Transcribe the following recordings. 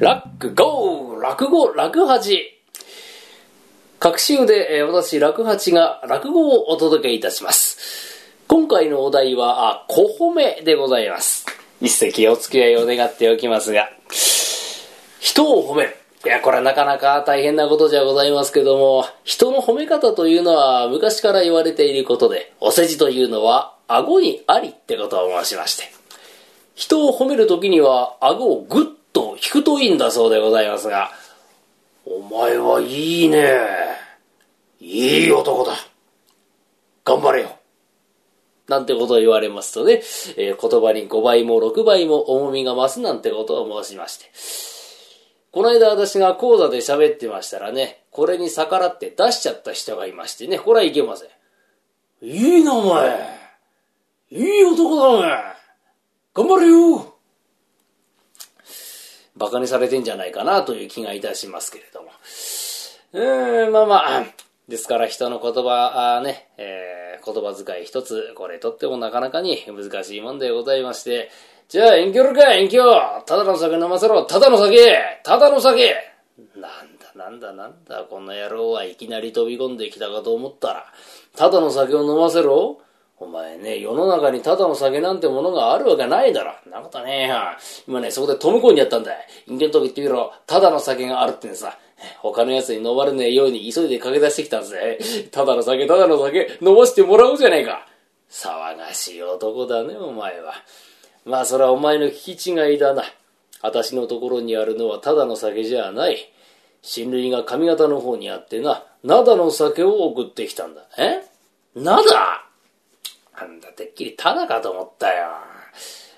ラックゴー落語落八各週で、え私、落八が落語をお届けいたします。今回のお題は、あ、小褒めでございます。一席お付き合いを願っておきますが、人を褒める。いや、これはなかなか大変なことじゃございますけども、人の褒め方というのは昔から言われていることで、お世辞というのは顎にありってことを申しまして、人を褒めるときには顎をグッと引くといいんだそうでございますが、お前はいいね。いい男だ。頑張れよ。なんてことを言われますとね、えー言葉に5倍も6倍も重みが増すなんてことを申しまして。この間私が講座で喋ってましたらね、これに逆らって出しちゃった人がいましてね、これはいけません。いいな、お前。いい男だ、お前。頑張れよ。馬鹿にされてんじゃないかなという気がいたしますけれども。うーん、まあまあ、ですから人の言葉、あね、えー言葉遣い一つ、これとってもなかなかに難しいもんでございまして、じゃあ、遠距離か、遠距。離ただの酒飲ませろ、ただの酒。ただの酒。なんだ、なんだ、なんだ、この野郎はいきなり飛び込んできたかと思ったら、ただの酒を飲ませろ。お前ね、世の中にただの酒なんてものがあるわけないだろ。んなことねえよ。今ね、そこでトムコにやったんだ。人間とこ行ってみろ。ただの酒があるってさ。他の奴に飲まれねえように急いで駆け出してきたぜ。ただの酒、ただの酒、飲ませてもらおうじゃねえか。騒がしい男だね、お前は。まあ、それはお前の聞き違いだな。私のところにあるのはただの酒じゃない。親類が上方の方にあってな、灘の酒を送ってきたんだ。え？灘？なんだ、てっきりただかと思ったよ。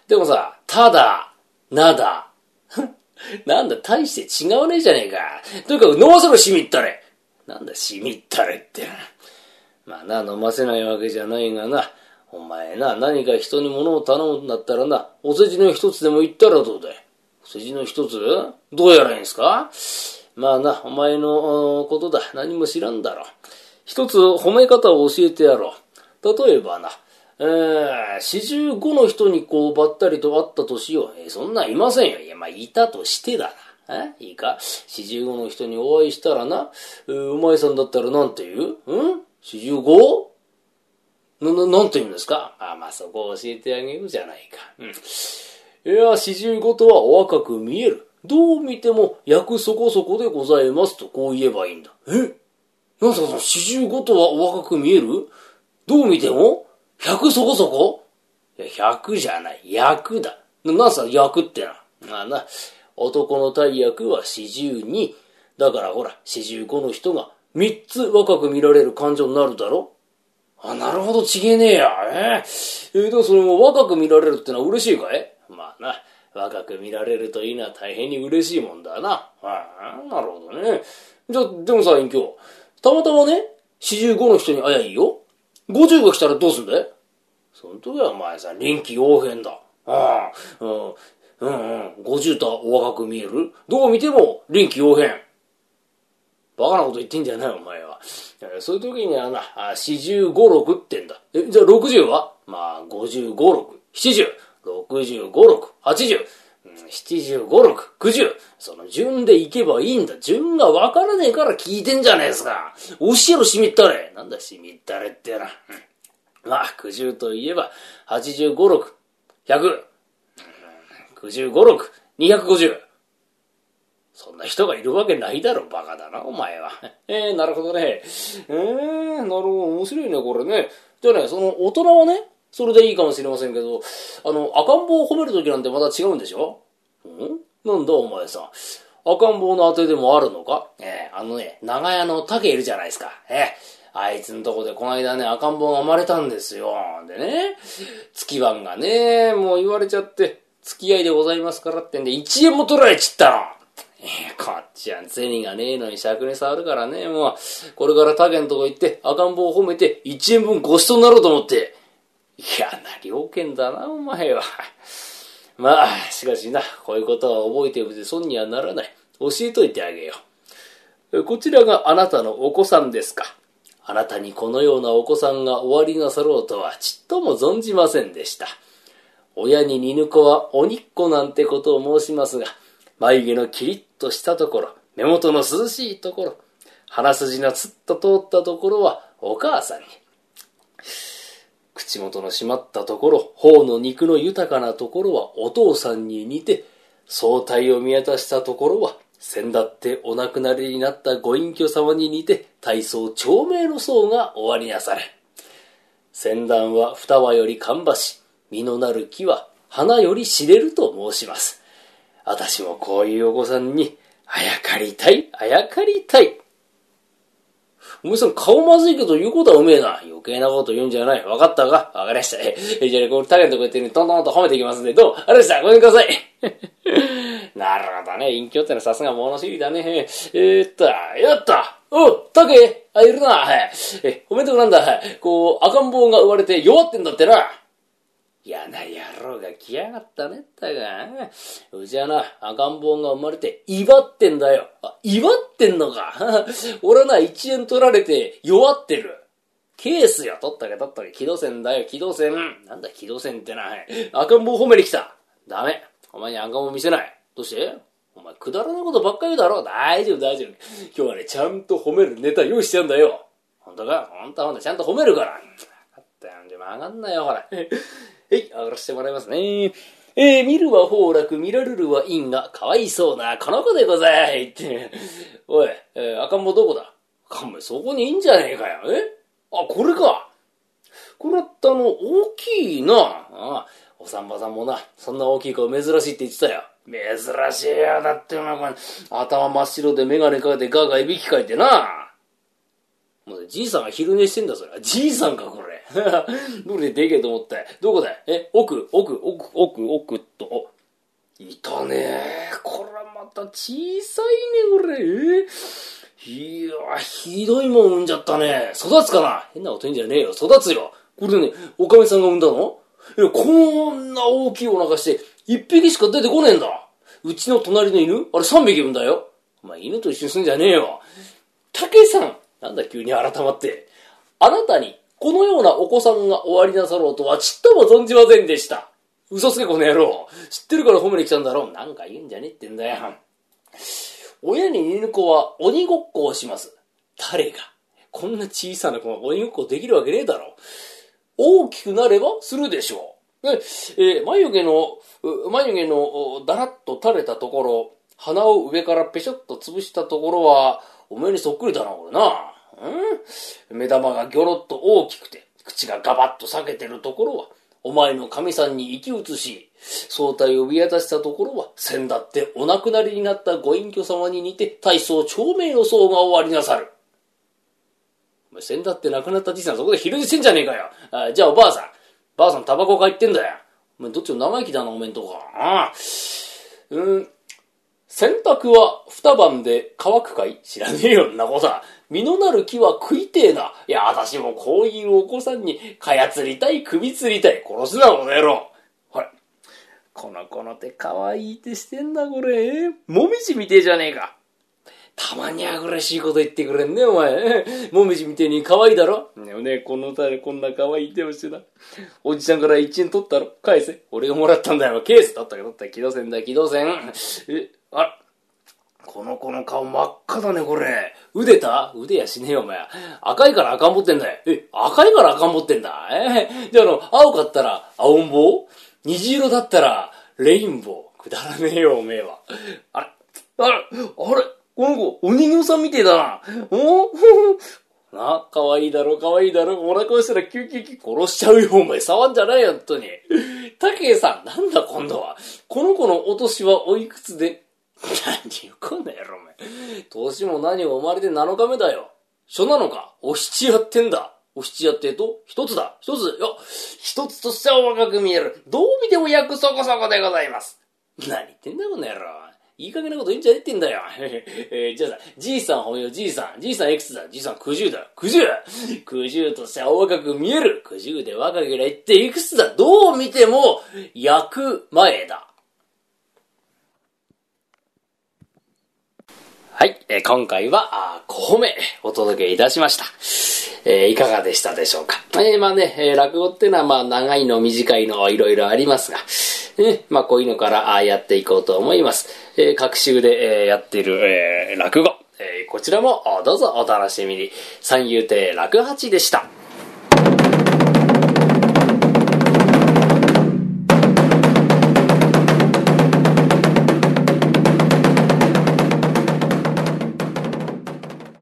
でもさ、ただ、なだ。なんだ、大して違うねえじゃねえか。とにかく飲ませろ、しみったれ。なんだ、しみったれって。まあな、飲ませないわけじゃないがな。お前な、何か人に物を頼むんだったらな、お世辞の一つでも言ったらどうだい。お世辞の一つ？どうやらいいんすか？まあな、お前のことだ。何も知らんだろ。一つ褒め方を教えてやろう。例えばな、えー、四十五の人にこうばったりと会ったとしよう。えーそんなんいませんよ。いや、まあ、いたとしてだな。えいいか？四十五の人にお会いしたらな、えーお前さんだったらなんて言う？ん？四十五？な、な、なんて言うんですか？あまあ、そこを教えてあげようじゃないか。うん。いや、四十五とはお若く見える。どう見ても役そこそこでございますとこう言えばいいんだ。え？なんすかその四十五とはお若く見える？どう見ても？百そこそこ？いや、百じゃない。役だ。な、なんすか役ってな。まあな、男の大役は四十二。だからほら、四十五の人が三つ若く見られる感情になるだろ？あ、なるほど、ちげえねえや。ええー、でもそれも若く見られるってのは嬉しいかい？まあな、若く見られるというのは大変に嬉しいもんだな。ああ、なるほどね。じゃ、でもさ、隠居、たまたまね、四十五の人に会えばいいよ。五十が来たらどうすんだい？その時はお前さ、臨機応変だ。ああ、うん、うん、うん、五十とはお若く見える。どう見ても臨機応変。バカなこと言ってんじゃないお前は。えーそういう時にはな、あ四十五六ってんだ。え、じゃあ六十は？まあ、五十五六、七十、六十五六、八十、七十五六、九十。その順でいけばいいんだ。順がわからねえから聞いてんじゃねえすか。教えろ、しみったれ。なんだ、しみったれってな。まあ、九十といえば、八十五六、百、九十五六、二百五十。そんな人がいるわけないだろ、バカだな、お前は。えー、なるほどね。えー、なるほど、面白いね、これね。じゃあね、その、大人はね、それでいいかもしれませんけど、あの、赤ん坊を褒めるときなんてまた違うんでしょ？ん？なんだ、お前さん。赤ん坊の当てでもあるのか？えー、あのね、長屋の竹いるじゃないですか。えーあいつのとこでこの間ね、赤ん坊が生まれたんですよ。でね、月番がね、もう言われちゃって、付き合いでございますからってんで、1円も取られちったの。えーこっちは銭がねえのに尺に触るからね、もう、これから他県とこ行って赤ん坊を褒めて1円分ごちそうになろうと思って。嫌な了見だな、お前は。まあ、しかしな、こういうことは覚えておいて損にはならない。教えといてあげよう。こちらがあなたのお子さんですか。あなたにこのようなお子さんがおありなさろうとはちっとも存じませんでした。親に似ぬ子は鬼っ子なんてことを申しますが、眉毛のキリッとしたところ、目元の涼しいところ、鼻筋のつっと通ったところはお母さんに。口元の締まったところ、頬の肉の豊かなところはお父さんに似て、相対を見渡したところは、先だってお亡くなりになったご隠居様に似て、体操長命の層が終わりなされ。先端は双葉より芳し、実のなる木は花より知れると申します。私もこういうお子さんに、あやかりたい、あやかりたい。お前さん顔まずいけど言うことはうめえな。余計なこと言うんじゃない。わかったか？わかりました。え、じゃあね、この竹のとこ行ってね、トントンと褒めていきますんで、どう？あれでした。ごめんください。なるほどね。隠居ってのはさすが物知りだね。えー、っと、やったおう、竹あ、いるな。はい。え、おめでとうなんだ。こう、赤ん坊が生まれて弱ってんだってな。嫌な野郎が来やがったねったが。うちはな、赤ん坊が生まれて、威張ってんだよ。あ、威張ってんのか。俺な、1円取られて、弱ってる。ケースよ。取ったけ取ったけ。機動戦だよ、機動戦。なんだ、機動戦ってな。赤ん坊褒めに来た。ダメ。お前に赤ん坊見せない。どうして？お前、くだらないことばっかり言うだろ。大丈夫、大丈夫。今日はね、ちゃんと褒めるネタ用意してんだよ。ほんとか？ほんとほんと、ちゃんと褒めるから。分かったよ。じゃあ、曲がんなよ、ほら。はい、上がらせてもらいますね。えー、見るは崩落、見られるは因が、かわいそうな、この子でございって。おい、えー、赤ん坊どこだ？赤ん坊、そこにいいんじゃねえかよ。え？あ、これか。これってあの、大きいな。ああ、おさんばさんもな、そんな大きい子珍しいって言ってたよ。珍しいよ。だってお前、頭真っ白で眼鏡かけてガーガーいびきかいてな。もうじいさんが昼寝してんだ、それ。じいさんか、これ。どれででけえと思って。どこだえ、奥、奥、奥、奥、奥と。いたねこれはまた小さいね、これ。え？いや、ひどいもん産んじゃったね。育つかな？変なこと言うんじゃねえよ。育つよ。これね、おかみさんが産んだの？いや、こんな大きいお腹して、一匹しか出てこねえんだ。うちの隣の犬あれ三匹産んだよ。お前犬と一緒に住んじゃねえよ。竹さんなんだ急に改まって。あなたにこのようなお子さんがおありなさろうとはちっとも存じませんでした。嘘つけこの野郎。知ってるから褒めに来たんだろう。なんか言うんじゃねえってんだよ。親に犬子は鬼ごっこをします。誰が？こんな小さな子が鬼ごっこできるわけねえだろ。大きくなればするでしょう。えー、眉毛の、眉毛のだらっと垂れたところ、鼻を上からぺしょっと潰したところは、お前にそっくりだな、これな。うん目玉がギョロッと大きくて、口がガバッと裂けてるところは、お前の神さんに生き移し、相対を見渡したところは、先だってお亡くなりになったご隠居様に似て、大層長命の層が終わりなさる。お前、先だって亡くなったじいさんそこで昼寝してんじゃねえかよ。あじゃあおばあさん。ばあさんタバコ買ってんだよ。お前どっちも生意気だな、おめんとこ。ああ。うん、洗濯は二晩で乾くかい？知らねえよ、んなことは。実のなる木は食いてえな。いや、私もこういうお子さんに、かや釣りたい、首釣りたい。殺すな、この野郎。ほら。この子の手可愛い手してんだ、これ。もみじみてえじゃねえか。たまにアグレしいこと言ってくれんね、お前。もみじみてえに可愛いだろ。ねねこの歌でこんな可愛い手をしてな。おじちゃんから1円取ったろ返せ。俺がもらったんだよ。ケース取ったけどった。機動戦だ、機動戦。え、あらこの子の顔真っ赤だね、これ。腕た？腕やしねえよ、お前。赤いから赤んぼってんだよ。え、赤いから赤んぼってんだ。えー、じゃあ、あの、青かったら青ん坊？虹色だったらレインボー？くだらねえよ、おめえは。あれ？あれ？あれ？この子、お人形さんみてえだな。お な、かわいいだろ、かわいいだろ。お腹をしたらキュキュキュ殺しちゃうよ、お前。触んじゃないよ、ほんとに。たけさん、なんだ今度は。この子のお年はおいくつで何言うこんな野郎、お前。年も何も生まれて7日目だよ。初なのかお七やってんだ。お七やってと、一つだ。一つ、よ、一つとしては若く見える。どう見ても役そこそこでございます。何言ってんだ、この野郎。いい加減なこと言うんじゃねってんだよ。えー、じゃあさ、じいさんほめよ、じいさん。じいさんいくつだじいさん九十だよ。九十九十としては若く見える。九十で若ければ言っていくつだどう見ても、役前だ。はい、えー、今回は、5褒めお届けいたしました。えー、いかがでしたでしょうか？えー、まあね、え、落語ってのはまあ長いの短いのいろいろありますが、ね、まあこういうのからあやっていこうと思います。えー各週で、えやっている、え落語、えこちらもどうぞお楽しみに。三遊亭楽八でした。